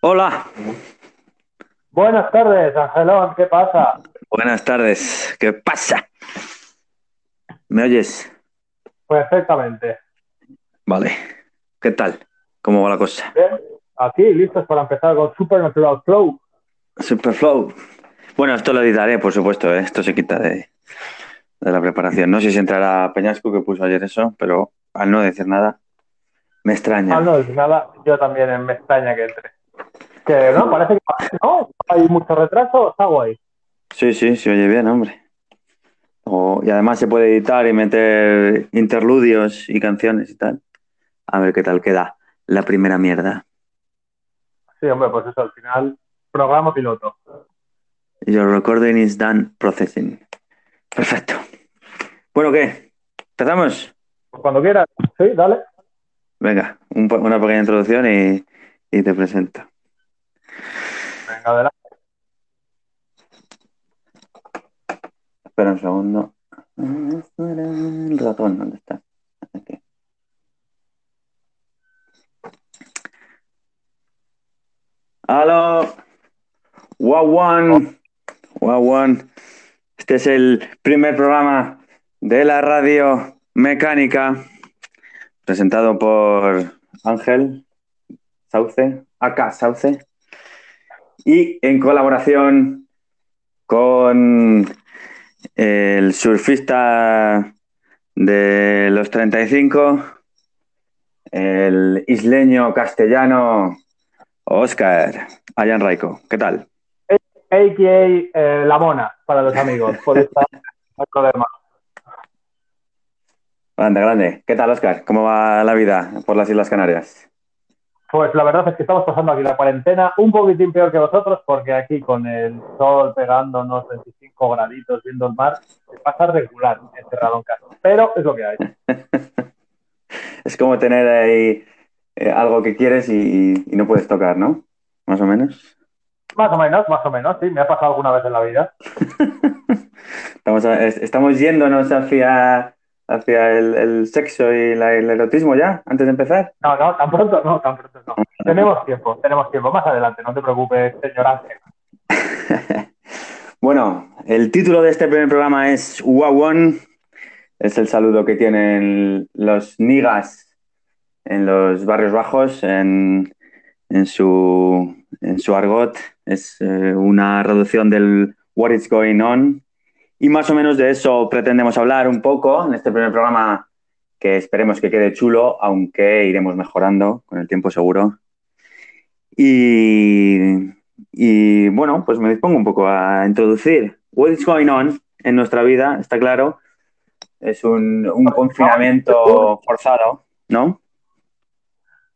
Hola, Buenas tardes, Angelón, ¿qué pasa? buenas tardes. ¿Qué pasa? ¿Me oyes? Perfectamente. Vale. ¿Qué tal? ¿Cómo va la cosa? Bien, aquí listos para empezar con Supernatural Flow. Superflow. Bueno, esto lo editaré, por supuesto. ¿eh? Esto se quita de, de la preparación. No sé si entrará Peñasco, que puso ayer eso, pero al no decir nada, me extraña. Ah, no, nada, yo también me extraña que entre. Que no, parece que no, hay mucho retraso, está guay. Sí, sí, se oye bien, hombre. O- y además se puede editar y meter interludios y canciones y tal. A ver qué tal queda la primera mierda. Sí, hombre, pues eso, al final, programa piloto. Your recording is done processing. Perfecto. Bueno, ¿qué? ¿Empezamos? Pues cuando quieras, sí, dale. Venga, un una pequeña introducción y, y te presento. Venga, adelante. Espera un segundo. El ratón, ¿dónde está? Aquí. ¡Wawan! ¡Wawan! Este es el primer programa de la radio mecánica presentado por Ángel Sauce, acá Sauce, y en colaboración con el surfista de los 35, el isleño castellano Oscar Ayan Raico. ¿Qué tal? AKA eh, La Mona, para los amigos. Puede estar, no hay problema. Grande, grande. ¿Qué tal, Oscar? ¿Cómo va la vida por las Islas Canarias? Pues la verdad es que estamos pasando aquí la cuarentena un poquitín peor que vosotros, porque aquí con el sol pegándonos 25 graditos viendo el mar, se pasa regular encerrado en casa. Pero es lo que hay. Es como tener ahí eh, algo que quieres y, y no puedes tocar, ¿no? Más o menos. Más o menos, más o menos, sí, me ha pasado alguna vez en la vida. Estamos, estamos yéndonos hacia, hacia el, el sexo y la- el erotismo ya, antes de empezar. No, no, tan pronto no, tan pronto no. Tenemos tiempo, tenemos tiempo. Más adelante, no te preocupes, señor Ángel. Bueno, el título de este primer programa es Wawon. Es el saludo que tienen los nigas en los barrios bajos, en, en su, en su argot. Es eh, una reducción del What is going on. Y más o menos de eso pretendemos hablar un poco en este primer programa que esperemos que quede chulo, aunque iremos mejorando con el tiempo seguro. Y, y, bueno, pues me dispongo un poco a introducir What is going on en nuestra vida, está claro. Es un, un confinamiento forzado, ¿no?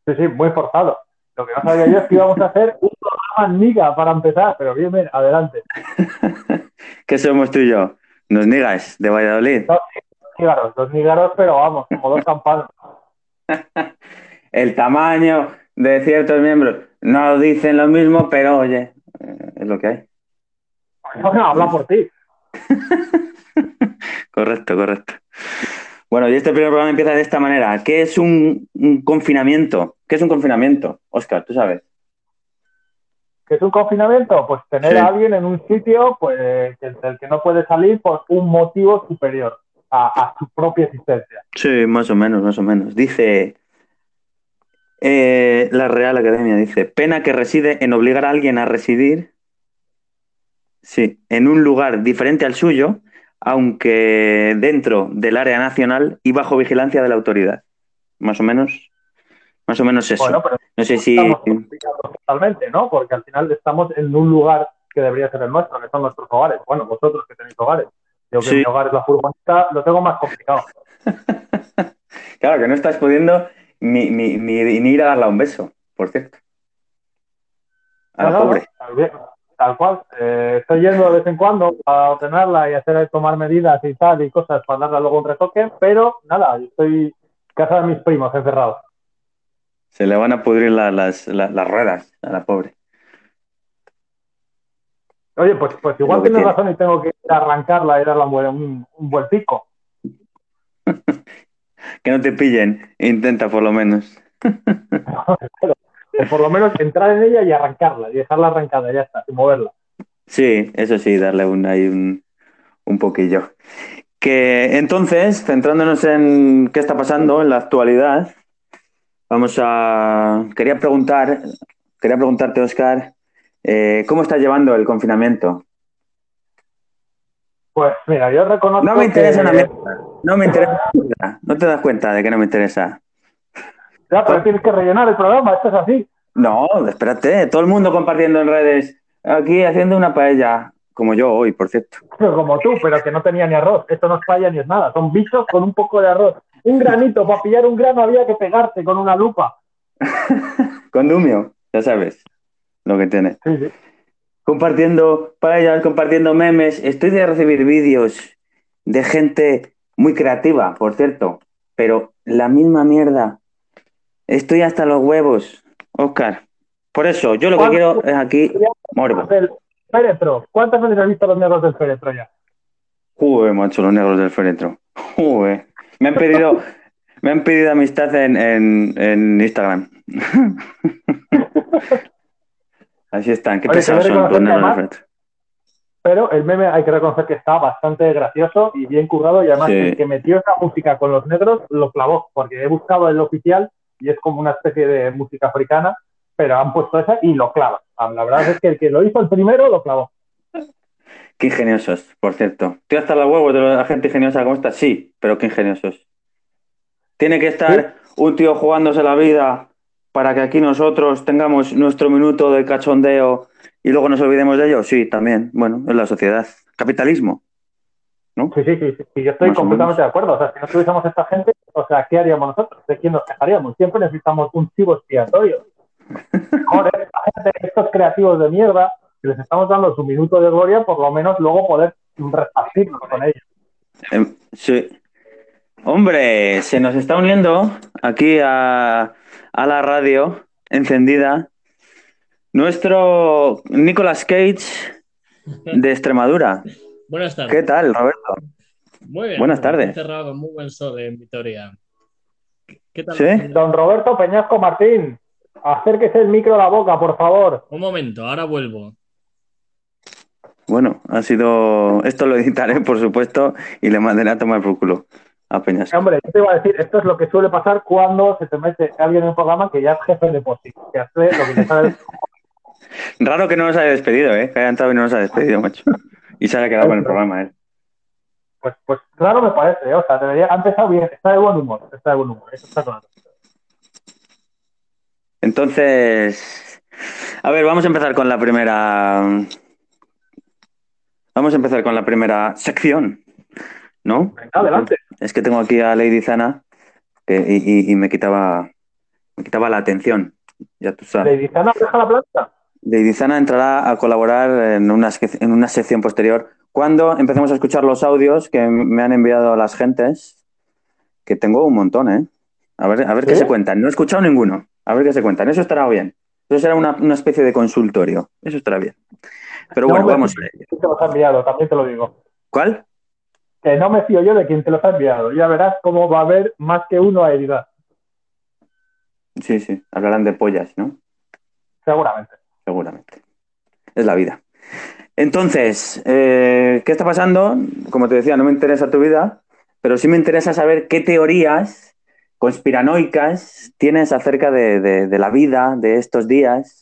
Sí, sí, muy forzado. Lo que no sabía yo es que íbamos a hacer un programa para empezar, pero bien, bien, adelante. ¿Qué somos tú y yo? Nos nigas de Valladolid. Dos nígaros, dos nígaros, pero vamos, como dos campanas. El tamaño de ciertos miembros no dicen lo mismo, pero oye, eh, es lo que hay. Bueno, habla por ti. Correcto, correcto. Bueno, y este primer programa empieza de esta manera. ¿Qué es un, un confinamiento? ¿Qué es un confinamiento? Oscar, tú sabes. ¿Qué es un confinamiento? Pues tener Sí. a alguien en un sitio pues, que- del que no puede salir por un motivo superior a, a su propia existencia. Sí, más o menos, más o menos. Dice eh, la Real Academia, dice, pena que reside en obligar a alguien a residir, sí, en un lugar diferente al suyo, aunque dentro del área nacional y bajo vigilancia de la autoridad. Más o menos, más o menos eso. Bueno, pero no sé si... totalmente, ¿no? Porque al final estamos en un lugar que debería ser el nuestro, que son nuestros hogares. Bueno, vosotros que tenéis hogares. Yo que Sí. mi hogar es la furgoneta, lo tengo más complicado. Claro, que no estás pudiendo ni, ni, ni- ni ir a darle un beso, por cierto. A la No, pobre. tal, cual. Eh, estoy yendo de vez en cuando a ordenarla y hacer tomar medidas y tal y cosas para darle luego un retoque, pero nada, yo estoy en casa de mis primos encerrados. Se le van a pudrir la- las, la- las ruedas a la pobre. Oye, pues, pues igual tienes tiene. razón y tengo que arrancarla y darle un un, buen pico. Que no te pillen, intenta por lo menos. O por lo menos entrar en ella y arrancarla, y dejarla arrancada, ya está, sin moverla. Sí, eso sí, darle un, ahí un, un poquillo. Que entonces, centrándonos en qué está pasando en la actualidad, vamos a. Quería preguntar, quería preguntarte, Oscar, eh, ¿cómo estás llevando el confinamiento? Pues mira, yo reconozco. No me interesa que... una mierda. No me interesa. No te das cuenta de que no me interesa. Ya, pero tienes que rellenar el programa, esto es así. No, espérate, todo el mundo compartiendo en redes. Aquí haciendo una paella, como yo hoy, por cierto. Pero como tú, pero que no tenía ni arroz. Esto no es paella ni es nada. Son bichos con un poco de arroz. Un granito, para pillar un grano había que pegarte con una lupa. Condumio, ya sabes lo que tiene. Sí, sí. Compartiendo paellas, compartiendo memes. Estoy de recibir vídeos de gente muy creativa, por cierto, pero la misma mierda. Estoy hasta los huevos, Oscar. Por eso, yo lo que quiero es aquí morbo. Féretro. ¿Cuántas veces has visto los negros del féretro ya? Joder, macho, los negros del féretro. Joder. Me han pedido, me han pedido amistad en, en, en Instagram. Así están, qué pesados son los. Pero el meme hay que reconocer que está bastante gracioso y bien currado. Y además, Sí. el que metió esa música con los negros lo clavó, porque he buscado el oficial y es como una especie de música africana, pero han puesto esa y lo clava. La verdad es que el que lo hizo el primero lo clavó. Qué ingeniosos, por cierto. ¿Estoy hasta los huevos de la gente ingeniosa como esta? Sí, pero qué ingeniosos. Tiene que estar un tío jugándose la vida para que aquí nosotros tengamos nuestro minuto de cachondeo y luego nos olvidemos de ello. Sí, también. Bueno, es la sociedad. Capitalismo. ¿No? Sí, sí, sí, sí, yo estoy Más completamente de acuerdo. O sea, si no tuviésemos esta gente, o sea, ¿qué haríamos nosotros? ¿De quién nos quejaríamos? Siempre necesitamos un chivo expiatorio. Joder, la gente, estos creativos de mierda, que les estamos dando su minuto de gloria, por lo menos luego poder repartirnos con ellos. Em, sí. Hombre, se nos está uniendo aquí a, a la radio encendida nuestro Nicolas Cage de Extremadura. Buenas tardes. ¿Qué tal, Roberto? Muy bien. Buenas tardes. Encerrado con muy buen sol en Vitoria. ¿Qué tal? ¿Sí? Don Roberto Peñasco Martín, acérquese el micro a la boca, por favor. Un momento, ahora vuelvo. Bueno, ha sido. Esto lo editaré, por supuesto, y le mandaré a tomar por culo a Peñas. Hombre, yo te iba a decir, esto es lo que suele pasar cuando se te mete alguien en el programa que ya es jefe de por sí, que hace lo que le sale. Raro que no nos haya despedido, ¿eh? Que haya entrado y no nos ha despedido, macho. Y se haya quedado con el programa, ¿eh? Pues, pues claro me parece, ¿eh? o sea, debería, ha empezado bien, está de buen humor, está de buen humor, eso está claro. Entonces. A ver, vamos a empezar con la primera. Vamos a empezar con la primera sección, ¿no? Venga, adelante. Es que tengo aquí a Lady Zana que, y, y- y me quitaba me quitaba la atención. Ya tú sabes. ¿Le dicen deja la planta? Lady Zana entrará a colaborar en una, en una sección posterior cuando empecemos a escuchar los audios que me han enviado las gentes, que tengo un montón, ¿eh? A ver, a ver qué se cuentan. No he escuchado ninguno. A ver qué se cuentan. Eso estará bien. Eso será una, una especie de consultorio. Eso estará bien. Pero No, bueno, vamos te los ha enviado, también te lo digo. ¿Cuál? Que no me fío yo de quien te los ha enviado. Ya verás cómo va a haber más que uno a heridad, Sí, sí. Hablarán de pollas, ¿no? seguramente. seguramente. Es la vida. Entonces, eh, ¿qué está pasando? Como te decía, no me interesa tu vida, pero sí me interesa saber qué teorías conspiranoicas tienes acerca de, de- de la vida de estos días.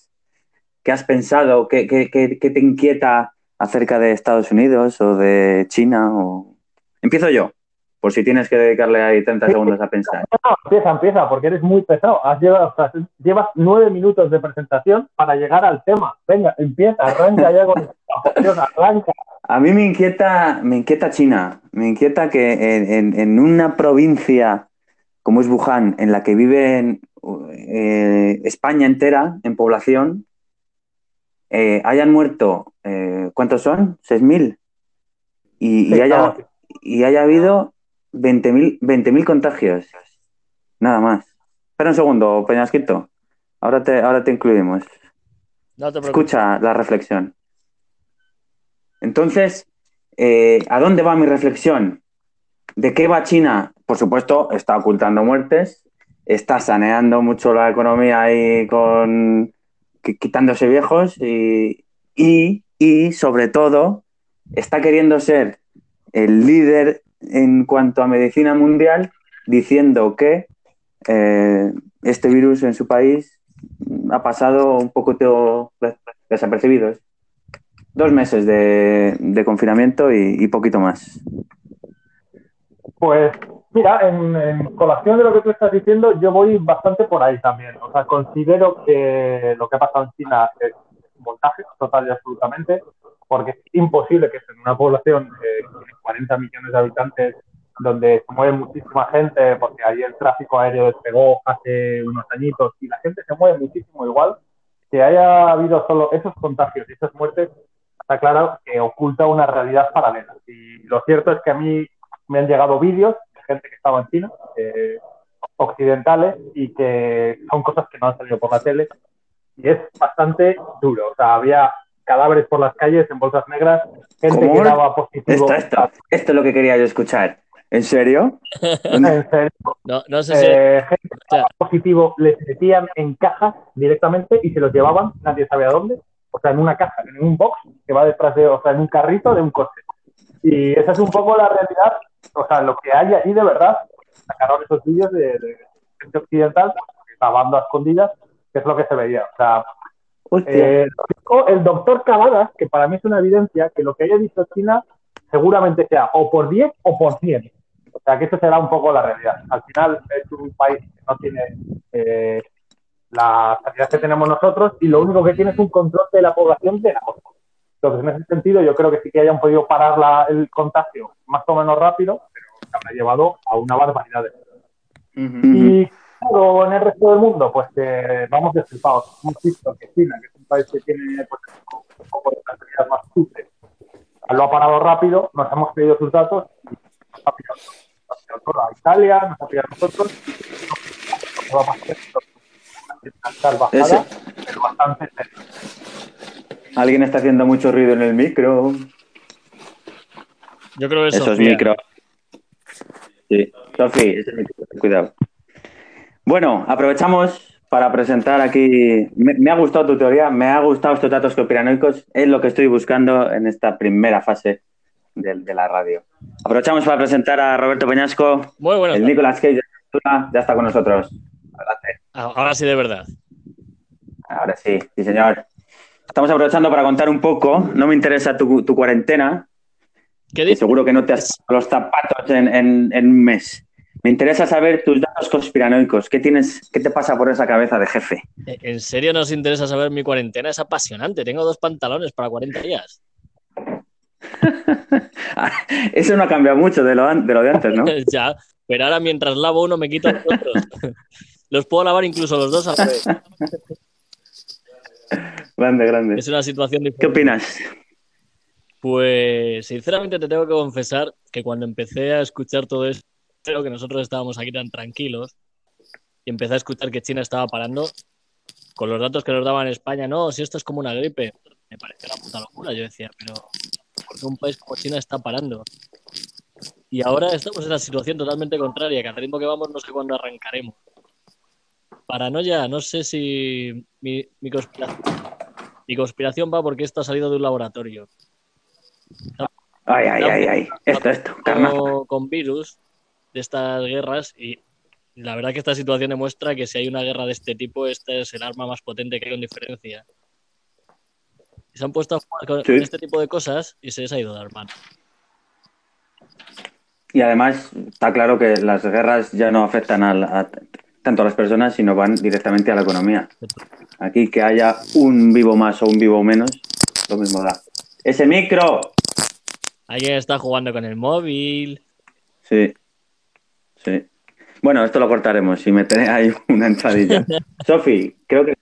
¿Qué has pensado? ¿Qué, qué- qué- qué te inquieta acerca de Estados Unidos o de China? O... Empiezo yo, por si tienes que dedicarle ahí 30 segundos a pensar. No, empieza, empieza, porque eres muy pesado. Has llevado, o sea, llevas nueve minutos de presentación para llegar al tema. Venga, empieza, arranca ya con Dios, arranca. A mí me inquieta, me inquieta China. Me inquieta que en, en- en una provincia como es Wuhan, en la que vive eh, España entera en población, eh, hayan muerto, eh, ¿cuántos son? ¿6.000? Y, y haya, y haya habido 20.000 20.000 contagios. Nada más. Espera un segundo, Peñasquito. Ahora te, ahora te incluimos. No te preocupes. Escucha la reflexión. Entonces, eh, ¿a dónde va mi reflexión? ¿De qué va China? Por supuesto, está ocultando muertes. está saneando mucho la economía ahí con quitándose viejos y, y, sobre todo está queriendo ser el líder en cuanto a medicina mundial diciendo que eh, este virus en su país ha pasado un poco desapercibido. Dos meses de, de confinamiento y, y poquito más. Pues mira, en, en colación de lo que tú estás diciendo, yo voy bastante por ahí también. O sea, considero que lo que ha pasado en China es montaje total y absolutamente, porque es imposible que en una población eh, con 40 millones de habitantes, donde se mueve muchísima gente, porque ahí el tráfico aéreo despegó hace unos añitos y la gente se mueve muchísimo igual, que haya habido solo esos contagios y esas muertes, está claro que oculta una realidad paralela. Y lo cierto es que a mí me han llegado vídeos de gente que estaba en China, eh, occidentales, y que son cosas que no han salido por la tele. Y es bastante duro. O sea, había cadáveres por las calles en bolsas negras, gente ¿Cómo? que daba positivo. Esto, esto, esto es lo que quería yo escuchar. ¿En serio? En serio, No, no sé si. eh, gente que o sea, daba positivo les metían en cajas directamente y se los llevaban, nadie sabe a dónde. O sea, en una caja, en un box que va detrás de, o sea, en un carrito de un coche. Y esa es un poco la realidad, o sea, lo que hay allí de verdad. Sacaron esos vídeos de, de gente occidental grabando a escondidas, que es lo que se veía. O sea, eh, el doctor Cavadas, que para mí es una evidencia, que lo que haya visto China seguramente sea o por 10 o por 100. O sea, que eso será un poco la realidad. Al final es un país que no tiene eh, la sanidad que tenemos nosotros y lo único que tiene es un control de la población de la cosa. Entonces, en ese sentido, yo creo que sí que hayan podido parar la- el contagio más o menos rápido, pero se habrá llevado a una barbaridad de Ujú. y claro, en el resto del mundo, pues eh, vamos destripados. Hemos visto que China, que es un país que tiene pues, un poco de tranquilidad más sucia, lo ha parado rápido, nos hemos pedido sus datos y nos ha pillado, nos ha pillado todo a Italia, nos ha pillado a nosotros. y no va a pasar esto. Ese- pero bastante seria. Alguien está haciendo mucho ruido en el micro. yo creo que Eso es micro. Sí. Sofi, ese es micro. Cuidado. Bueno, aprovechamos para presentar aquí. Me, me ha gustado tu teoría, me ha gustado estos datos conspiranoicos. Es lo que estoy buscando en esta primera fase de, de la radio. Aprovechamos para presentar a Roberto Peñasco, Muy bueno. el Nicolas Cage de Cultura, ya está con nosotros. Adelante. Ahora sí, de verdad. Ahora sí, sí, señor. Estamos aprovechando para contar un poco. No me interesa tu, tu cuarentena, ¿Qué dices? seguro que no te has los zapatos en, en- en un mes. Me interesa saber tus datos conspiranoicos. ¿Qué tienes, qué te pasa por esa cabeza de jefe? ¿En serio nos interesa saber mi cuarentena? Es apasionante. Tengo dos pantalones para 40 días. Eso no ha cambiado mucho de lo, de lo de antes, ¿no? ya, pero ahora mientras lavo uno me quito los otros. los puedo lavar incluso los dos a la vez. Grande, grande. Es una situación ¿Qué opinas? Pues sinceramente te tengo que confesar que cuando empecé a escuchar todo esto, creo que nosotros estábamos aquí tan tranquilos y empecé a escuchar que China estaba parando con los datos que nos daban España. No, si esto es como una gripe, me pareció una puta locura. Yo decía, pero ¿por qué un país como China está parando? Y ahora estamos en la situación totalmente contraria, que al ritmo que vamos no sé cuándo arrancaremos. Paranoia, no sé si mi, mi conspiración, mi conspiración va porque esto ha salido de un laboratorio. Ay, ay, ay, ay. Esto, esto, con, virus de estas guerras y la verdad que esta situación demuestra que si hay una guerra de este tipo, este es el arma más potente que hay con diferencia. Y se han puesto a jugar con, Sí. este tipo de cosas y se les ha ido de manos. Y además, está claro que las guerras ya no afectan al- a, tanto a las personas, sino van directamente a la economía. Aquí que haya un vivo más o un vivo menos, lo mismo da. ¡Ese micro! Alguien está jugando con el móvil. Sí. Sí. Bueno, esto lo cortaremos y meteré ahí una entradilla. Sofi, creo que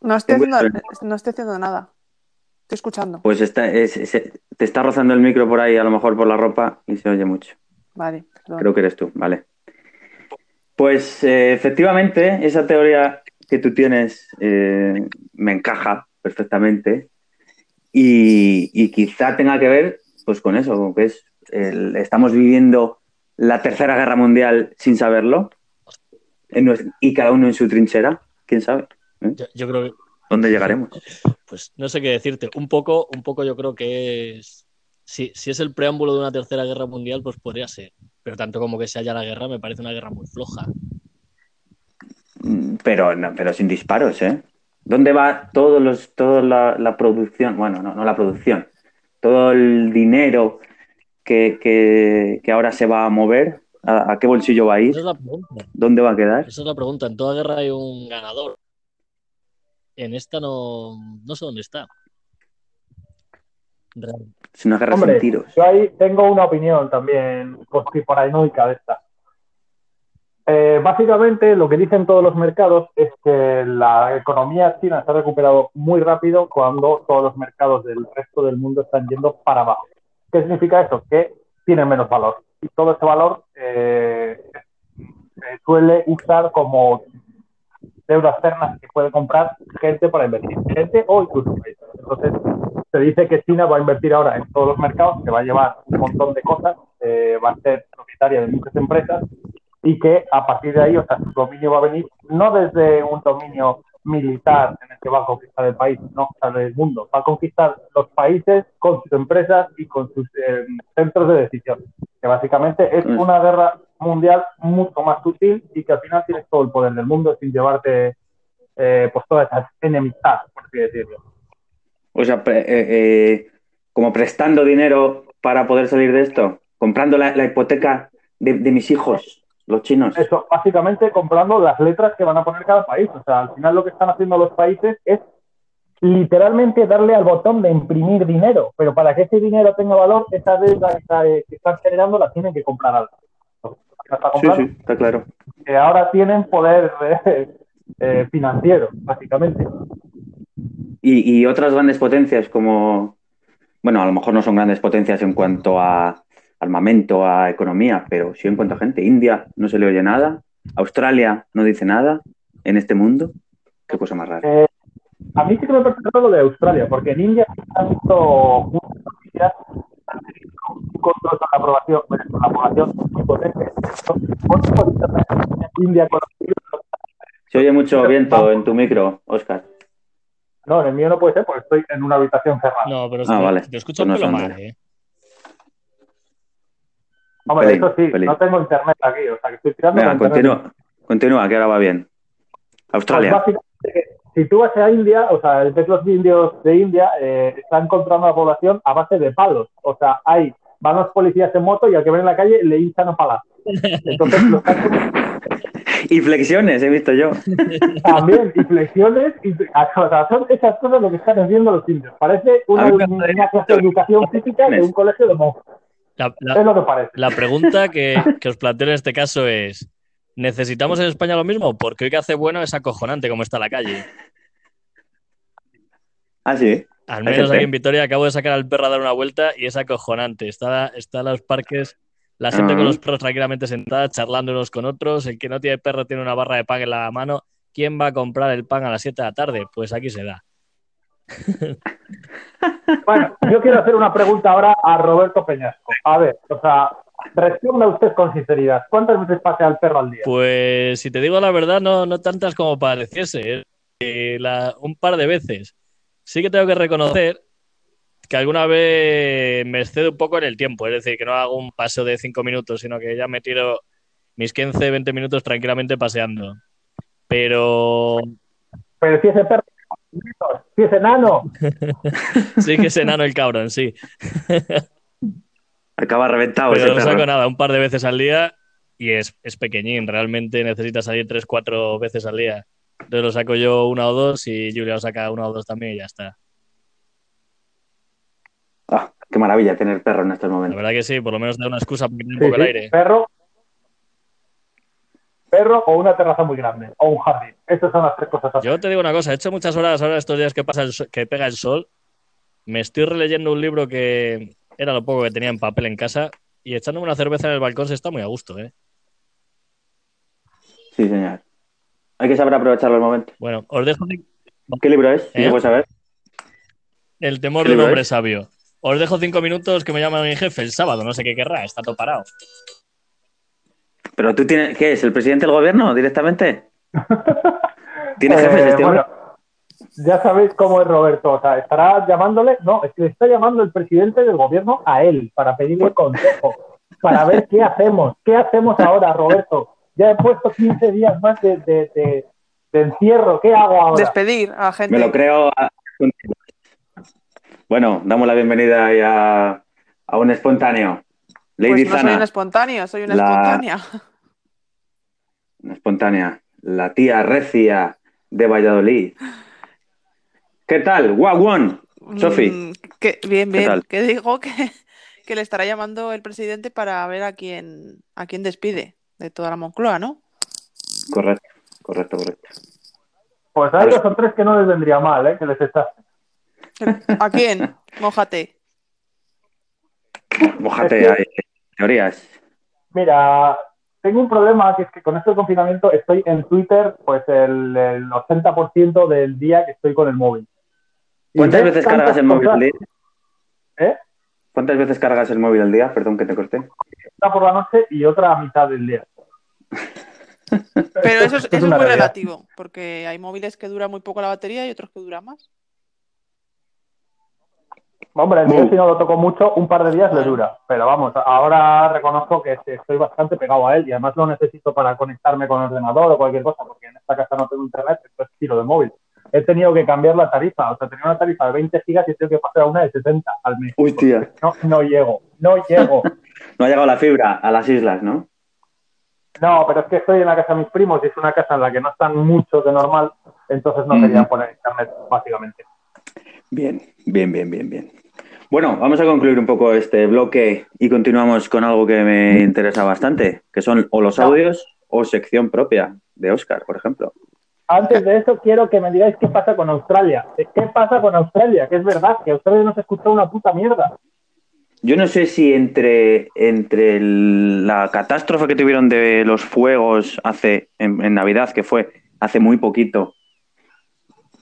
No estoy, haciendo, no estoy haciendo nada. Estoy escuchando. pues está, es- es- te está rozando el micro por ahí, a lo mejor por la ropa, y se oye mucho. Vale, perdón. Creo que eres tú, vale. Pues eh, efectivamente, esa teoría que tú tienes eh, me encaja perfectamente y, y quizá tenga que ver pues con eso, con que es, el- estamos viviendo la tercera guerra mundial sin saberlo en y cada uno en su trinchera, quién sabe. Yo, yo creo que, ¿Dónde llegaremos? pues no sé qué decirte. Un poco, un poco yo creo que es. Si, si es el preámbulo de una tercera guerra mundial, pues podría ser. Pero tanto como que se haya la guerra, me parece una guerra muy floja. Mm, Pero, no, pero sin disparos, ¿eh? ¿Dónde va todos los, toda la, la producción? Bueno, no, no la producción. Todo el dinero que, que, que ahora se va a mover, ¿a, a qué bolsillo va a ir? Esa es la pregunta. ¿Dónde va a quedar? Esa es la pregunta. En toda guerra hay un ganador. En esta no, no sé dónde está. Es una guerra Hombre, tiros. yo ahí tengo una opinión también conspiranoica de esta. Eh, básicamente, lo que dicen todos los mercados es que la economía china se ha recuperado muy rápido cuando todos los mercados del resto del mundo están yendo para abajo. ¿Qué significa eso? Que tienen menos valor. Y todo ese valor eh, se suele usar como deudas externas que puede comprar gente para invertir. Gente o incluso países. Entonces, se dice que China va a invertir ahora en todos los mercados, que va a llevar un montón de cosas, eh, va a ser propietaria de muchas empresas y que a partir de ahí, o sea, su dominio va a venir no desde un dominio militar en el que va a conquistar el país, no, del mundo, va a conquistar los países con sus empresas y con sus eh, centros de decisión, que básicamente es Mm. una guerra mundial mucho más sutil y que al final tienes todo el poder del mundo sin llevarte eh, pues todas esas enemistades, por así decirlo. O sea, pre- eh, eh, como prestando dinero para poder salir de esto, comprando la, la hipoteca de, de mis hijos, los chinos. Eso, básicamente comprando las letras que van a poner cada país. O sea, al final lo que están haciendo los países es literalmente darle al botón de imprimir dinero. Pero para que ese dinero tenga valor, esa deuda que, que están generando la tienen que comprar algo. Está Sí, sí, está claro. que ahora tienen poder eh, eh, financiero, básicamente. Y, y otras grandes potencias como, bueno, a lo mejor no son grandes potencias en cuanto a armamento, a economía, pero sí en cuanto a gente. India no se le oye nada, Australia no dice nada en este mundo. Qué cosa más rara. Eh, a mí sí que me parece raro lo de Australia, porque en India se han visto muchas noticias un control con la aprobación, bueno, con la población muy potente. India Se oye mucho viento en tu micro, Oscar. No, en el mío no puede ser porque estoy en una habitación cerrada. No, pero Ah, vale. te escucho Pues no un pelo son mal, ¿eh? Hombre, pelín, eso sí, pelín. no tengo internet aquí, o sea que estoy tirando Venga, continúa, continúa, que ahora va bien. Pues Australia. básicamente, si tú vas a India, o sea, ves los indios de India, eh, están controlando a la población a base de palos. O sea, hay, van los policías en moto y al que ven en la calle le hinchan a palas. Entonces, lo están Y flexiones, he visto yo. también, y flexiones, y, o sea, son esas cosas lo que están haciendo los indios. Parece una, clase de educación física de un colegio de. La, la- Es lo que parece. la pregunta que, que os planteo en este caso es: ¿necesitamos en España lo mismo? Porque hoy que hace bueno es acojonante como está la calle. Ah, sí. Al menos aquí en Vitoria acabo de sacar al perro a dar una vuelta y es acojonante. Está, está en los parques, la gente con los perros tranquilamente sentada, charlando unos con otros. El que no tiene perro tiene una barra de pan en la mano. ¿Quién va a comprar el pan a las 7 de la tarde? Pues aquí se da. Bueno, yo quiero hacer una pregunta ahora a Roberto Peñasco. A ver, o sea, responda usted con sinceridad. ¿Cuántas veces pasea el perro al día? Pues si te digo la verdad, no, no tantas como pareciese. ¿eh? Eh, la- un par de veces. Sí que tengo que reconocer que alguna vez me excedo un poco en el tiempo. Es decir, que no hago un paseo de 5 minutos, sino que ya me tiro mis 15, 20 minutos tranquilamente paseando. Pero Pero si ese perro, si es enano, sí que es enano el cabrón, sí. Acaba reventado Pero ese lo saco perro. nada, un par de veces al día y es, es pequeñín. Realmente necesita salir tres, cuatro veces al día. Entonces lo saco yo una o dos y Julia lo saca una o dos también y ya está. Qué maravilla tener perro en estos La momentos. verdad que sí, por lo menos da una excusa para un sí, poco el aire. perro, perro o una terraza muy grande o un jardín. Estas son las tres cosas. así. Yo te digo una cosa, he hecho muchas horas ahora estos días que, pasa el sol- que pega el sol. Me estoy releyendo un libro que era lo poco que tenía en papel en casa y echándome una cerveza en el balcón se está muy a gusto, ¿eh? Sí, señor. Hay que saber aprovechar los momentos. Bueno, os dejo ¿Qué libro es? Si ¿Eh? puede saber. el temor ¿Qué de un libro hombre es? sabio. Os dejo cinco minutos que me llama mi jefe el sábado, no sé qué querrá, está todo parado. ¿Pero tú tienes, qué es, el presidente del gobierno directamente? ¿Tiene jefes Eh, este bueno, ya sabéis cómo es Roberto. O sea, estará llamándole. No, es que le está llamando el presidente del gobierno a él para pedirle consejo, para ver qué hacemos. ¿Qué hacemos ahora, Roberto? Ya he puesto 15 días más de, de- de- de encierro. ¿Qué hago ahora? Despedir a gente. Me lo creo. a- Bueno, damos la bienvenida ahí a, a un espontáneo. Lady Pues no soy Zana, una espontánea, soy una La- espontánea. una espontánea. La tía recia de Valladolid. ¿Qué tal? Sofi. Mm, que- bien, ¿Qué bien. tal? Que digo que, que le estará llamando el presidente para ver a quién, a quién despide de toda la Moncloa, ¿no? Correcto, correcto, correcto. Pues hay dos o tres que no les vendría mal, ¿eh? Que les echasen. ¿A quién? Mójate. Mójate, Es que- hay teorías. Mira, tengo un problema que es que con este confinamiento estoy en Twitter pues el, el 80% del día que estoy con el móvil. ¿Cuántas veces cargas el móvil al día? ¿Eh? ¿Cuántas veces cargas el móvil al día? Perdón que te corté. Una por la noche y otra a mitad del día. Pero eso es, eso muy realidad. relativo, porque hay móviles que duran muy poco la batería y otros que duran más. Hombre, el mío si no lo toco mucho, un par de días le dura. Pero vamos, ahora reconozco que estoy bastante pegado a él y además lo necesito para conectarme con el ordenador o cualquier cosa, porque en esta casa no tengo internet, entonces tiro de móvil. He tenido que cambiar la tarifa, o sea, tenía una tarifa de 20 gigas y tengo que pasar a una de 70 al mes. Uy, tía. No, no llego, no llego. No ha llegado la fibra a las islas, ¿no? No, pero es que estoy en la casa de mis primos y es una casa en la que no están mucho de normal, entonces no querían Ujú. poner internet, básicamente. Bien, bien, bien, bien, bien. Bueno, vamos a concluir un poco este bloque y continuamos con algo que me interesa bastante, que son o los audios o sección propia de Oscar, por ejemplo. Antes de eso, quiero que me digáis qué pasa con Australia. ¿Qué pasa con Australia? Que es verdad, que Australia no se escucha una puta mierda. Yo no sé si entre, entre el- la catástrofe que tuvieron de los fuegos hace en, en Navidad, que fue hace muy poquito,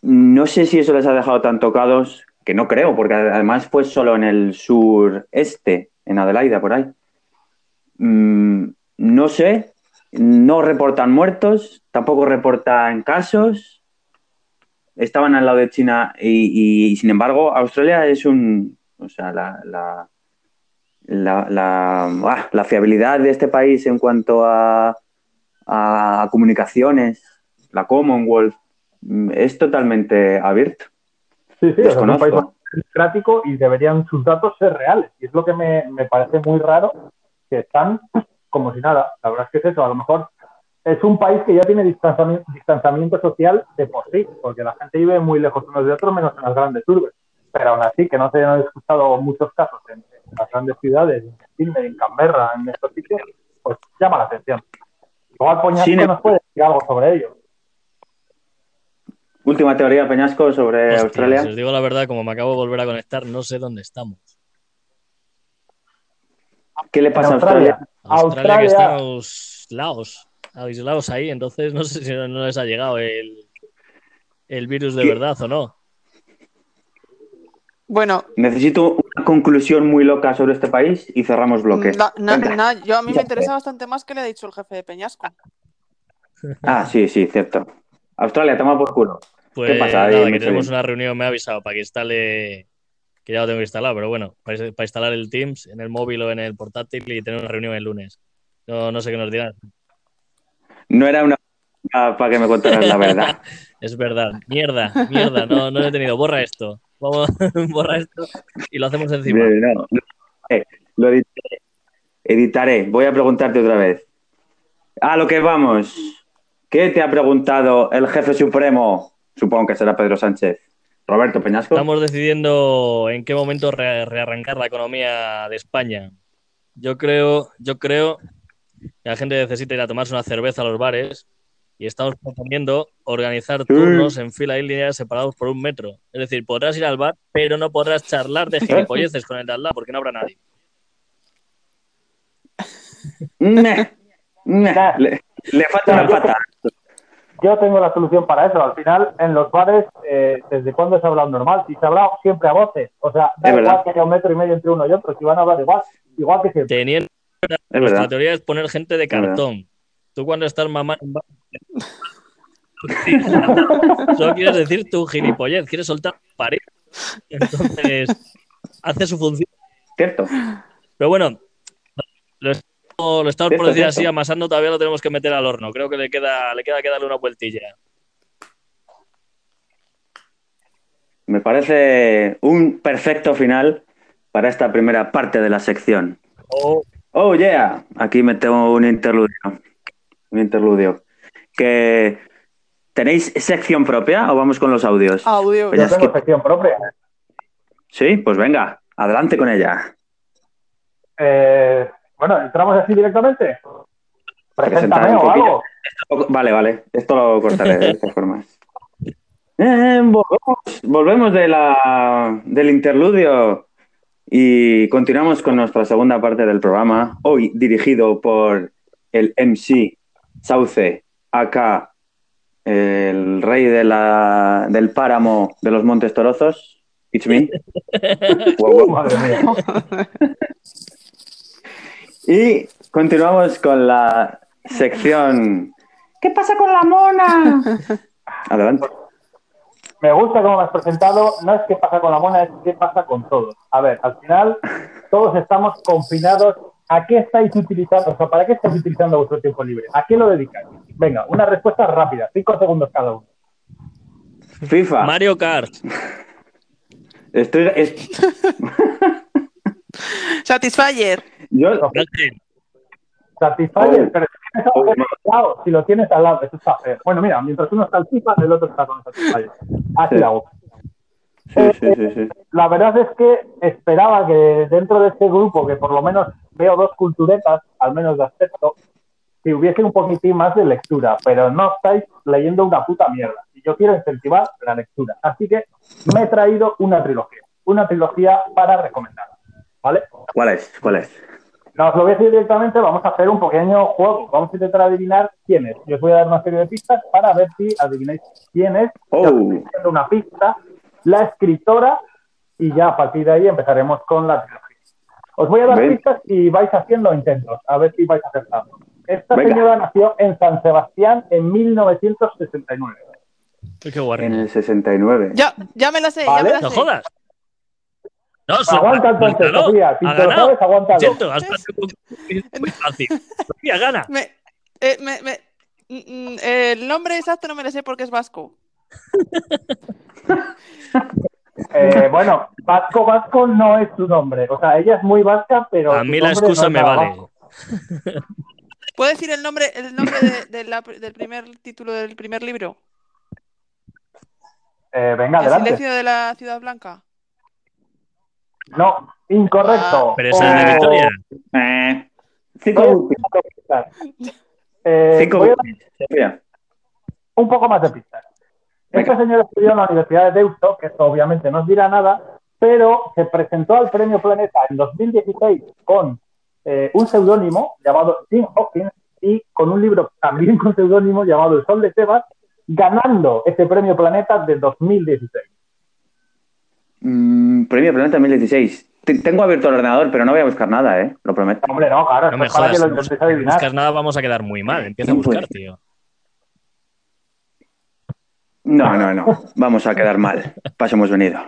no sé si eso les ha dejado tan tocados, que no creo, porque además fue solo en el sureste, en Adelaida, por ahí. Mm, no sé, no reportan muertos, tampoco reportan casos. Estaban al lado de China y, y, sin embargo, Australia es un. O sea, la, la, la, la, la fiabilidad de este país en cuanto a, a comunicaciones, la Commonwealth, mm, es totalmente abierto. Sí, sí, es un país democrático y deberían sus datos ser reales. Y es lo que me, me parece muy raro, que están como si nada. La verdad es que es eso, a lo mejor es un país que ya tiene distanciamiento, distanciamiento social de por sí, porque la gente vive muy lejos unos de otros, menos en las grandes urbes. Pero aún así, que no se han escuchado muchos casos en, en las grandes ciudades, en Sydney, en Canberra, en estos sitios, pues llama la atención. Igual Poñasco Sin em- nos puede decir algo sobre ello. Última teoría, Peñasco, sobre Hostia, Australia. Si os digo la verdad, como me acabo de volver a conectar, no sé dónde estamos. ¿Qué le pasa a Australia, Australia? Australia, que estamos laos, aislados ahí, entonces no sé si no no les ha llegado el, el virus de ¿Qué? verdad o no. Bueno, Necesito una conclusión muy loca sobre este país y cerramos bloque. yo a mí me interesa bastante más que le ha dicho el jefe de Peñasco. Ah, sí, sí, cierto. Australia, toma por culo. Pues pasa ahí, nada, que tenemos una reunión, me ha avisado para que instale, que ya lo tengo que instalar, pero bueno, para, para instalar el Teams en el móvil o en el portátil y tener una reunión el lunes. No, no sé qué nos dirán. No era una para que me contaras la verdad. Es verdad, mierda, mierda, no, no lo he tenido. Borra esto. Vamos, borra esto y lo hacemos encima. No, no. Eh, lo editaré. Editaré. Voy a preguntarte otra vez. A lo que vamos. ¿Qué te ha preguntado el jefe supremo? Supongo que será Pedro Sánchez. Roberto Peñasco. Estamos decidiendo en qué momento re- rearrancar la economía de España. Yo creo, yo creo que la gente necesita ir a tomarse una cerveza a los bares y estamos proponiendo organizar turnos en fila y líneas separados por un metro. Es decir, podrás ir al bar, pero no podrás charlar de gilipolleces con el de al lado porque no habrá nadie. Le, le falta una pata. Yo tengo la solución para eso. Al final, en los bares, eh, ¿desde cuándo se ha hablado normal? Si se ha hablado siempre a voces. O sea, da Es igual verdad. que haya un metro y medio entre uno y otro, si van a hablar igual, igual que siempre. Teniendo verdad. teoría es poner gente de cartón. Tú cuando estás mamando... Solo quieres decir tu gilipollez, quieres soltar pared. Entonces, hace su función. Cierto. Pero bueno, lo estamos por decir así, amasando, todavía lo tenemos que meter al horno. Creo que le queda, le queda que darle una vueltilla. Me parece un perfecto final para esta primera parte de la sección. Oh, Oh, yeah. Aquí me tengo un interludio. Un interludio. Que ¿Tenéis sección propia o vamos con los audios? Audio. Pues Yo es que- sección propia. Sí, pues venga, adelante con ella. Eh, bueno, ¿entramos así directamente? Presentar Preséntame un o algo. Vale, vale, esto lo cortaré de estas formas. Eh, volvemos, volvemos de la, del interludio y continuamos con nuestra segunda parte del programa, hoy dirigido por el MC Sauce, acá el rey de la, del páramo de los Montes Torozos. It's me. Wow, wow. Y continuamos con la sección. ¿Qué pasa con la mona? Adelante. Me gusta cómo me has presentado. No es qué pasa con la mona, es qué pasa con todos. A ver, al final, todos estamos confinados. ¿A qué estáis utilizando? O sea, ¿para qué estáis utilizando vuestro tiempo libre? ¿A qué lo dedicáis? Venga, una respuesta rápida, cinco segundos cada uno. FIFA. Mario Kart. Estoy, es- Satisfyer. yo. Satisfyer, pero si, tienes al lado, si lo tienes al lado, eso está feo. Bueno, mira, mientras uno está al FIFA, el otro está con el Satisfyer. Así Sí. la hago. sí, sí, sí, sí. La verdad es que esperaba que dentro de este grupo, que por lo menos veo dos culturetas, al menos de aspecto, que hubiese un poquitín más de lectura, pero no estáis leyendo una puta mierda. Y yo quiero incentivar la lectura. Así que me he traído una trilogía. Una trilogía para recomendar. ¿Vale? ¿Cuál es? ¿Cuál es? No os lo voy a decir directamente, vamos a hacer un pequeño juego. Vamos a intentar adivinar quién es. Yo os voy a dar una serie de pistas para ver si adivináis quién es. Oh. Ya una pista, la escritora, y ya a partir de ahí empezaremos con la trilogía. Os voy a dar Ven. pistas y vais haciendo intentos, a ver si vais acertando. Esta Venga. señora nació en San Sebastián en 1969. Uy, qué. En el 69. Ya, ya me la sé, ya Vale. me la No sé. jodas. No, Aguanta entonces. Sofía. Si Ha te lo sabes, aguántalo. Siento, has pasado un poco- muy fácil. Sofía, gana. Me, eh, me, me- mm, mm, el nombre exacto no me lo sé porque es vasco. Eh, bueno, Vasco Vasco no es su nombre. O sea, ella es muy vasca, pero. A mí la excusa no me vale. vasco. ¿Puedo decir el nombre, el nombre de- de la- del primer título del primer libro? Eh, venga, El adelante. silencio de la ciudad blanca. No, incorrecto. Pero esa es de Victoria. Eh, cinco, pistas. Eh, cinco voy a un poco más de pistas. Venga. Este señor estudió en la Universidad de Deusto, que esto obviamente no os dirá nada, pero se presentó al Premio Planeta en 2016 con eh, un seudónimo llamado Tim Hawkins y con un libro también con seudónimo llamado El Sol de Tebas, ganando ese Premio Planeta de 2016. Mm, premio Planeta 2016. Te- Tengo abierto el ordenador, pero no voy a buscar nada, ¿eh? Lo prometo. Hombre, no, claro, No me jodas. que lo No intentéis adivinar. buscas nada, vamos a quedar muy mal. Empieza a ¿Quién puede buscar, tío. No, no, no. Vamos a quedar mal. Paso hemos venido.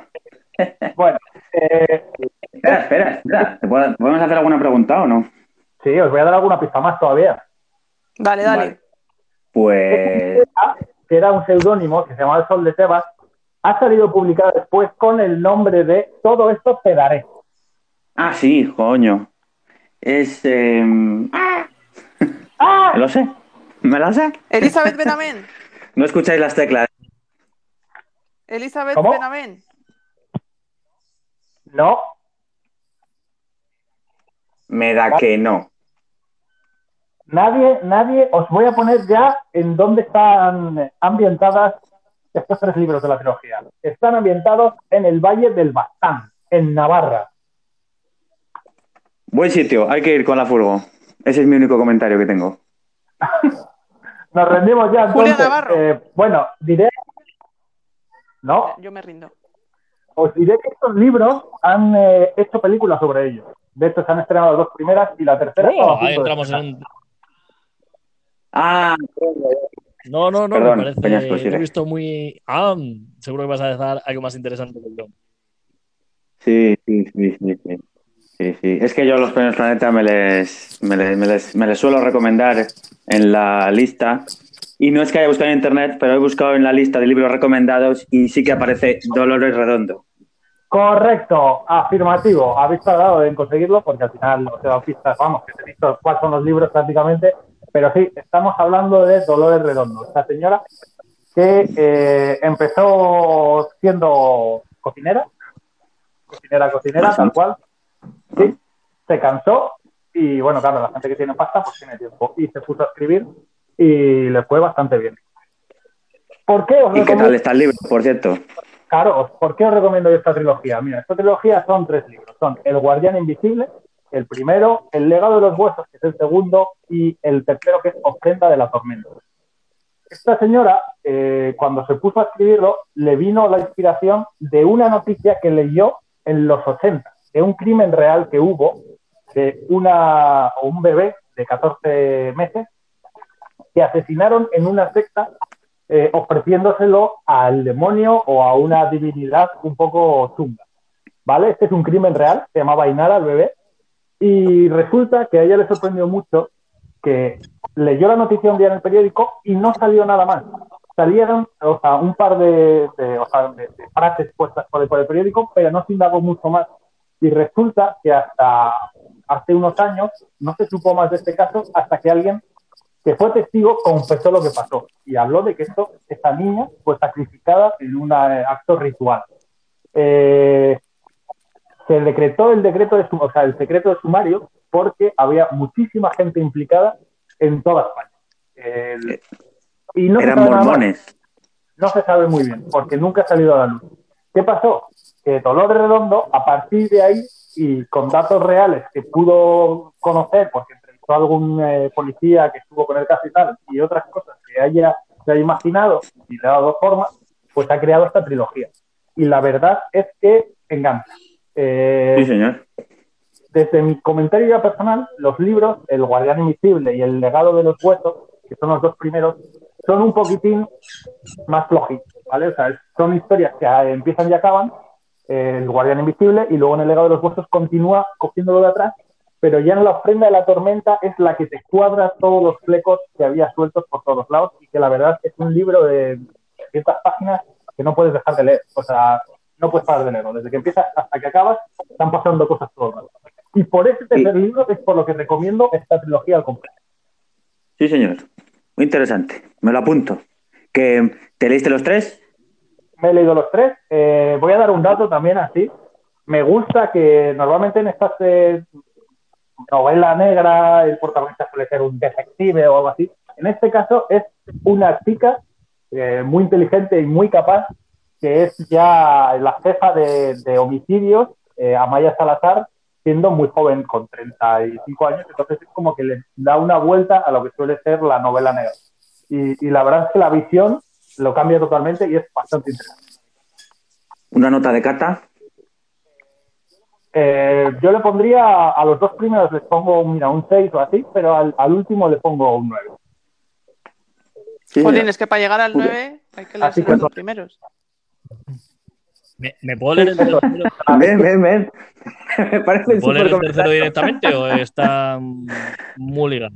Bueno, eh, Espera, espera, espera. ¿Te puedo- ¿Podemos hacer alguna pregunta o no? sí, os voy a dar alguna pista más todavía. Dale, dale. Vale. Pues. que era un seudónimo que se llamaba El Sol de Tebas, ha salido publicado después con el nombre de Todo esto te daré. Ah, sí, coño. Es. eh, ¡Ah! Me lo sé. Me lo sé. Elizabeth Benavent. No escucháis las teclas. Elizabeth ¿Cómo? Benavent. No, Me da que no. nadie, nadie, os voy a poner ya en dónde están ambientadas estos tres libros de la trilogía. Están ambientados en el Valle del Baztán, en Navarra. Buen sitio, hay que ir con la furgo. Ese es mi único comentario que tengo. Nos rendimos ya Julia entonces. Navarro. Eh, bueno, diré. No, Yo me rindo. os diré que estos libros han eh, hecho películas sobre ellos. De hecho, se han estrenado las dos primeras y la tercera. Oh, ahí entramos en un. Ah, No, no, no, Perdón, me parece. Lo he visto muy. Ah, seguro que vas a dejar algo más interesante que yo. sí, sí, sí, sí, sí. Sí, sí. Es que yo los premios Planeta me les, me les, me les- me les suelo recomendar en la lista. Y no es que haya buscado en internet, pero he buscado en la lista de libros recomendados y sí que aparece Dolores Redondo. Correcto, afirmativo. Habéis tardado en conseguirlo porque al final os he dado pistas, vamos, que he visto cuáles son los libros prácticamente. Pero sí, estamos hablando de Dolores Redondo, esta señora que eh, empezó siendo cocinera, cocinera, cocinera, tal cual. Sí, se cansó y bueno, claro, la gente que tiene pasta pues tiene tiempo y se puso a escribir y le fue bastante bien. ¿Por qué os ¿Y qué tal está el libro, por cierto? Claro, ¿por qué os recomiendo yo esta trilogía? Mira, esta trilogía son tres libros. Son El Guardián Invisible, el primero, El Legado de los Huesos, que es el segundo, y el tercero, que es Ofrenda de la Tormenta. Esta señora, eh, cuando se puso a escribirlo, le vino la inspiración de una noticia que leyó en los 80, de un crimen real que hubo de una, un bebé de 14 meses que asesinaron en una secta eh, ofreciéndoselo al demonio o a una divinidad un poco chunga. ¿Vale? Este es un crimen real, se llamaba Inara, el bebé, y resulta que a ella le sorprendió mucho que leyó la noticia un día en el periódico y no salió nada más. Salieron o sea, un par de, de- o sea, de- de frases puestas por el, por el periódico, pero no se indagó mucho más. Y resulta que hasta hace unos años no se supo más de este caso hasta que alguien que fue testigo confesó lo que pasó y habló de que esto, esta niña fue sacrificada en un eh, acto ritual. Eh, se decretó el decreto de o sea, el secreto de sumario porque había muchísima gente implicada en toda España. El- y no Eran mormones. No se sabe muy bien, porque nunca ha salido a la luz. ¿Qué pasó? Que Dolores Redondo, a partir de ahí, y con datos reales que pudo conocer, porque entrevistó a algún eh, policía que estuvo con el caso y tal, y otras cosas que haya, se haya imaginado y le ha dado forma, pues ha creado esta trilogía. Y la verdad es que engancha. Eh, Sí, señor. desde mi comentario ya personal, los libros, El Guardián Invisible y El Legado de los Huesos, que son los dos primeros, son un poquitín más flojitos, ¿vale? O sea, son historias que eh, empiezan y acaban, eh, El Guardián Invisible, y luego en El Legado de los Huesos continúa cogiéndolo de atrás, pero ya en La Ofrenda de la Tormenta es la que te cuadra todos los flecos que había sueltos por todos lados y que la verdad es un libro de ciertas páginas que no puedes dejar de leer. O sea, no puedes parar de leerlo. Desde que empiezas hasta que acabas, están pasando cosas todo el rato. Y por ese tercer libro es por lo que recomiendo esta trilogía al completo. Sí, señor. Muy interesante. Me lo apunto. ¿Que ¿Te leíste los tres? Me he leído los tres. Eh, voy a dar un dato también así. Me gusta que normalmente en estas eh, novela negra el protagonista suele ser un detective o algo así. En este caso es una chica eh, muy inteligente y muy capaz que es ya la jefa de, de homicidios, eh, Amaya Salazar, siendo muy joven, con 35 años. Entonces es como que le da una vuelta a lo que suele ser la novela negra. Y, y la verdad es que la visión lo cambia totalmente y es bastante interesante. Una nota de cata. Eh, yo le pondría a, los dos primeros les pongo mira, un 6 o así, pero al, al último le pongo un 9. Sí, Jolín, es que para llegar al 9 hay que que los primeros. ¿Me, me puedo leer el tercero, Ven, ven, ven. Me parece ¿Me puedo leer el tercero directamente o está muy ligado?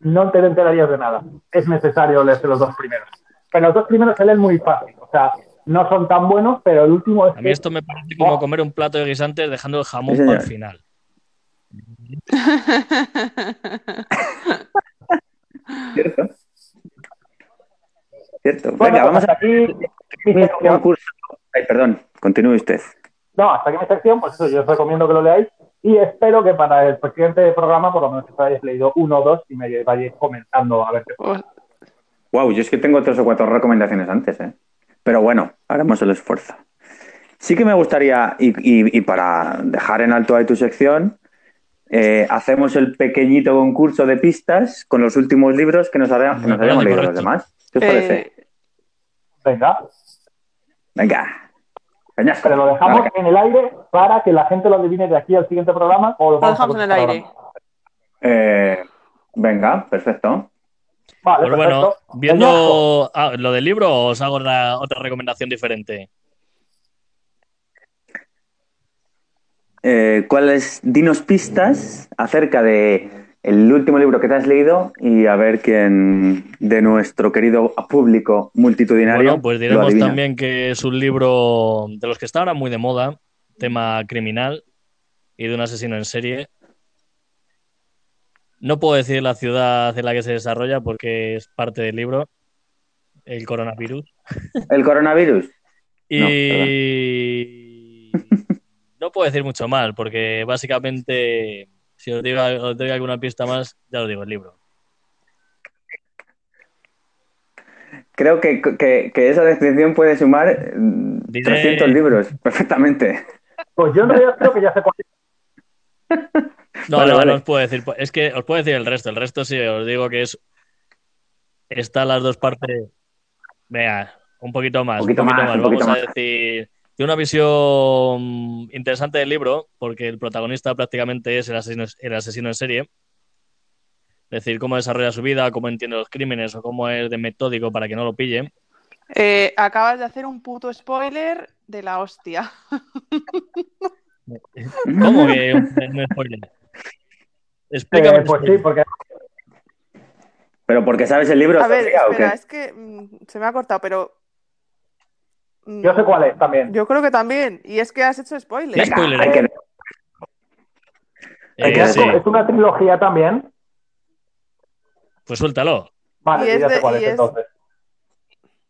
No te enterarías de nada. Es necesario leerse los dos primeros. Pero los dos primeros se leen muy fácil. O sea, no son tan buenos, pero el último es A mí que esto me parece como comer un plato de guisantes dejando el jamón Sí, para el final. cierto. Cierto. Bueno, Venga, vamos hasta a aquí concurso. Ay, perdón, continúe usted. No, hasta aquí mi sección, pues eso, yo os recomiendo que lo leáis y espero que para el siguiente programa por lo menos os hayáis leído uno o dos y me vayáis comentando a ver qué Pues, Wow, yo es que tengo tres o cuatro recomendaciones antes, ¿eh? Pero bueno, haremos el esfuerzo. Sí que me gustaría, y, y- y para dejar en alto ahí tu sección, eh, hacemos el pequeñito concurso de pistas con los últimos libros que nos, haya- que Me nos hayamos parece leído los demás. ¿Qué os parece? eh, Venga, Venga. Peñasco. Pero lo dejamos en el aire para que la gente lo adivine de aquí al siguiente programa o lo, Lo dejamos en el aire. Eh, venga, perfecto. Vale, Pues bueno, perfecto. Peñasco. viendo ah, lo del libro, os hago una- otra recomendación diferente. Eh, ¿Cuáles? Dinos pistas acerca de el último libro que te has leído y a ver quién de nuestro querido público multitudinario. Bueno, pues diremos también que es un libro de los que está ahora muy de moda, tema criminal y de un asesino en serie. No puedo decir la ciudad en la que se desarrolla porque es parte del libro, el coronavirus. ¿El coronavirus? Y no puedo decir mucho más porque básicamente, si os digo, os doy alguna pista más, ya os digo el libro. Creo que, que- que esa descripción puede sumar mm, Diré- 300 libros perfectamente. Pues yo en realidad creo que ya sé cuál. No, Vale, no, vale. no os puedo decir. Es que os puedo decir el resto. El resto sí, os digo que es. Están las dos partes. Venga, un poquito más. Poquito más, un poquito Vamos a más. decir. Tiene una visión interesante del libro, porque el protagonista prácticamente es el asesino, el asesino en serie. Es decir, cómo desarrolla su vida, cómo entiende los crímenes o cómo es de metódico para que no lo pille. Eh, acabas de hacer un puto spoiler de la hostia. ¿Cómo que un spoiler? Explícame. Eh, pues sí, porque Pero porque sabes el libro, A ver, Sofía, ¿o espera, qué? es que mm, se me ha cortado, pero. Yo sé cuál es también. Yo creo que también. Y es que has hecho spoiler. ¿Qué spoiler? Hay que- Eh, Peñasco, sí. Es una trilogía también. Pues suéltalo. Vale, Y ya de- sé cuál y es es- entonces.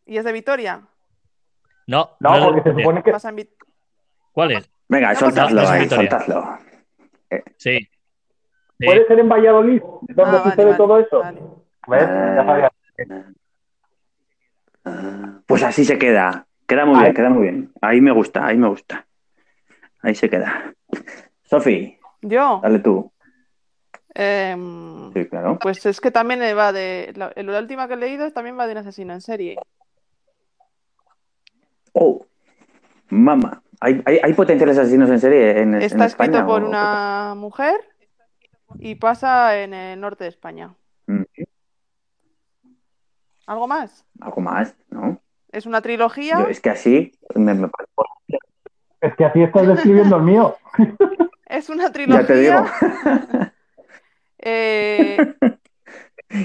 Y es de Vitoria. No, No, porque se supone que ¿Cuál es? Venga, No, soltadlo no, ahí, soltadlo. Sí. Sí. puede ser en Valladolid, donde Ah, sucede vale, todo eso. vale. ¿Ves? Ya sabía. Ah, Pues así se queda. Queda muy bien, queda muy bien. Ahí me gusta, ahí me gusta. Ahí se queda. Sofi, Yo, dale tú. em, Sí, claro. pues es que también va de. La, la última que he leído también va de un asesino en serie. Oh, mamá. ¿Hay, hay, hay potenciales asesinos en serie en, en Está España? escrito por o- una mujer y pasa en el norte de España. Mm, ¿Algo más? Algo más, ¿no? Es una trilogía. Yo, es que así me, me- Es que así estás describiendo el mío. Es una trilogía. ya te digo. eh,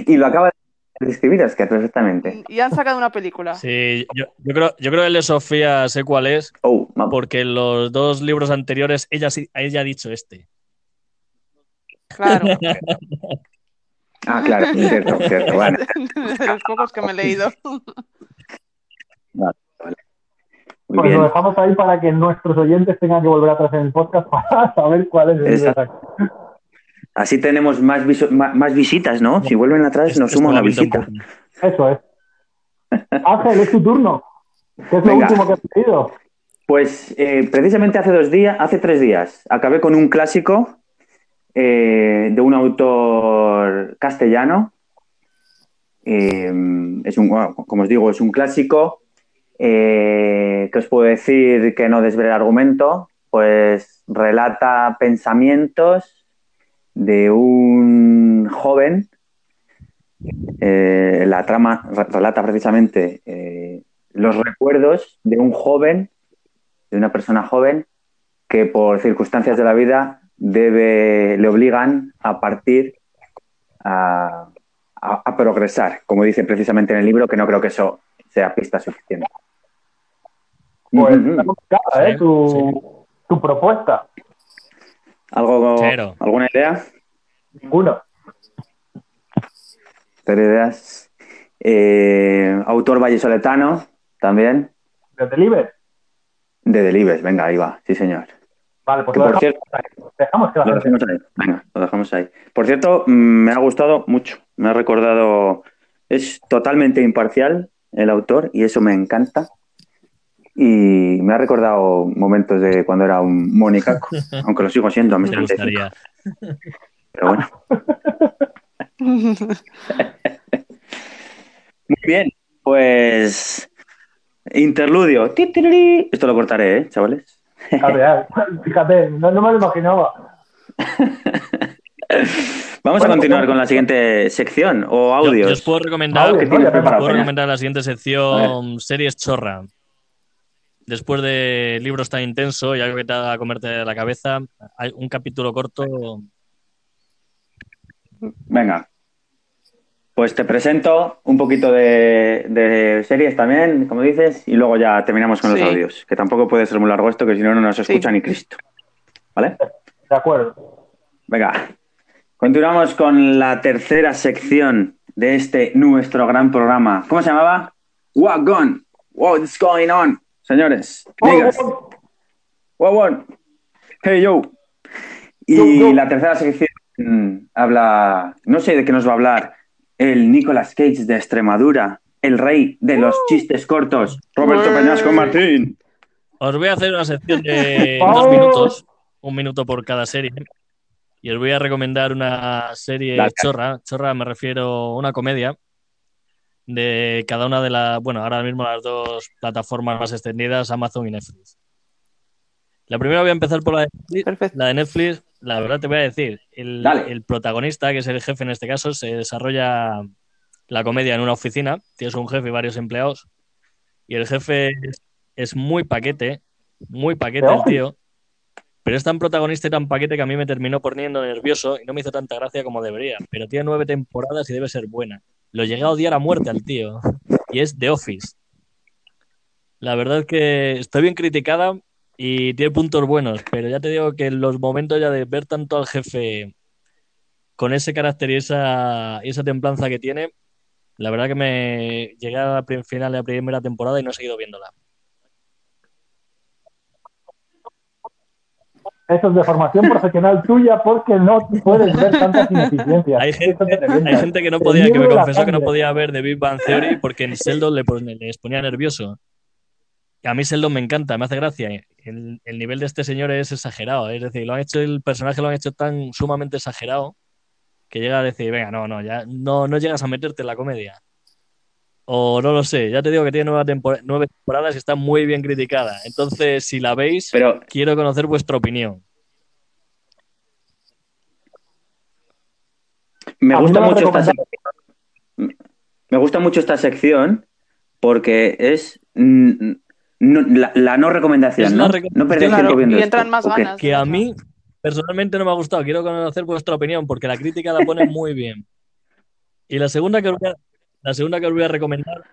y lo acaba de describir, es que perfectamente. y han sacado una película. Sí, yo, yo creo, yo creo que el de Sofía sé cuál es, Oh, porque en los dos libros anteriores ella, ella ha dicho este. Claro. Ah, claro, cierto, cierto. Bueno, de los pocos que me he leído. Muy Pues lo dejamos ahí para que nuestros oyentes tengan que volver atrás en el podcast para saber cuál es el Exacto. Así tenemos más, más visitas, ¿no? Si vuelven atrás, Es- nos suma una visita. Eso es. Ángel, es tu turno. ¿Qué es lo Venga. último que has leído? Pues eh, precisamente hace dos días, hace tres días, acabé con un clásico eh, de un autor castellano. Eh, es un, bueno, como os digo, es un clásico. Eh, que os puedo decir que no desvela el argumento, pues relata pensamientos de un joven. Eh, la trama re- relata precisamente eh, los recuerdos de un joven de una persona joven que por circunstancias de la vida debe, le obligan a partir a progresar, como dice precisamente en el libro, que no creo que eso sea pista suficiente. Pues complicada, ¿eh? Sí, Tu, tu propuesta. ¿Algo, Cero. ¿Alguna idea? Ninguno. Cero ideas. Eh, autor vallesoletano también, ¿De Deliver? de Delibes. Venga, ahí va, sí señor. Vale, pues Que lo por dejamos, cierto, dejamos que la Lo gente... dejamos ahí. Venga, lo dejamos ahí. Por cierto, mm, me ha gustado mucho. Me ha recordado. Es totalmente imparcial el autor y eso me encanta. Y me ha recordado momentos de cuando era un monicaco, aunque lo sigo siendo a mis Me 35. gustaría. Pero bueno. Muy bien, pues interludio. Esto lo cortaré, ¿eh, chavales? A ver, fíjate, no, no me lo imaginaba. Vamos a continuar con la siguiente sección o audios. yo os puedo recomendar, Audios, ¿Qué ¿no? tienes Ya os preparado, puedo Peña? recomendar la siguiente sección, series chorra. Después de libros tan intensos y algo que te haga comerte la cabeza, hay un capítulo corto. Venga. Pues te presento un poquito de, de series también, como dices, y luego ya terminamos con Sí. los audios, que tampoco puede ser muy largo esto, que si no, no nos escucha ni Cristo. ¿Vale? De acuerdo. Venga. Continuamos con la tercera sección de este nuestro gran programa. ¿Cómo se llamaba? What gone? What's going on? Señores. Oh, one? Hey yo. Y Yo, yo. la tercera sección mm, habla, no sé de qué nos va a hablar, el Nicolas Cage de Extremadura, el rey de los chistes cortos, Roberto Ué. Peñasco Martín. Os voy a hacer una sección de Oh. dos minutos, un minuto por cada serie. Y os voy a recomendar una serie Dale. chorra. Chorra me refiero a una comedia de cada una de las, bueno, ahora mismo las dos plataformas más extendidas, Amazon y Netflix. La primera voy a empezar por la de Netflix. Perfecto. La de Netflix, la verdad te voy a decir, el, el protagonista, que es el jefe en este caso, se desarrolla la comedia en una oficina. Tienes un jefe y varios empleados. Y el jefe es, es muy paquete, muy paquete el tío. Pero es tan protagonista y tan paquete que a mí me terminó poniendo nervioso y no me hizo tanta gracia como debería. Pero tiene nueve temporadas y debe ser buena. Lo llegué a odiar a muerte al tío. Y es The Office. La verdad es que está bien criticada y tiene puntos buenos, pero ya te digo que en los momentos ya de ver tanto al jefe con ese carácter y esa, y esa templanza que tiene, la verdad que me llegué a la final de la primera temporada y no he seguido viéndola. Eso es de formación profesional tuya porque no puedes ver tantas ineficiencias. Hay gente, hay que no podía, que me confesó que no podía ver The Big Bang Theory porque en Sheldon le les ponía nervioso. A mí Sheldon me encanta, me hace gracia. El, el nivel de este señor es exagerado. Es decir, lo han hecho, el personaje lo han hecho tan sumamente exagerado que llega a decir, venga, no, no, ya no, no llegas a meterte en la comedia. O no lo sé, ya te digo que tiene nueva tempor- nueve temporadas y está muy bien criticada. Entonces, si la veis, Pero quiero conocer vuestra opinión. me gusta mucho esta. Me gusta mucho esta sección porque es no- la, la no recomendación, Es ¿no? la reco- No perder Claro, tiempo viendo y esto, entran más ganas. que a mí personalmente no me ha gustado. Quiero conocer vuestra opinión porque la crítica la pone muy bien. Y la segunda que os voy a, la segunda que os voy a recomendar,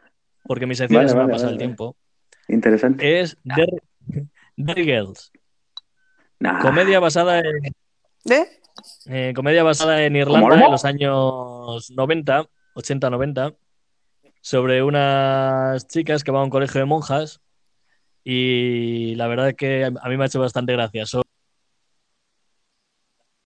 porque mi sección Vale, se me vale, ha pasado vale, el tiempo, Interesante. es Derry, Derry Girls. Nah. Comedia basada en, ¿De? eh, comedia basada en Irlanda en los años 90, 80-90, sobre unas chicas que van a un colegio de monjas y la verdad es que a mí me ha hecho bastante gracia. Son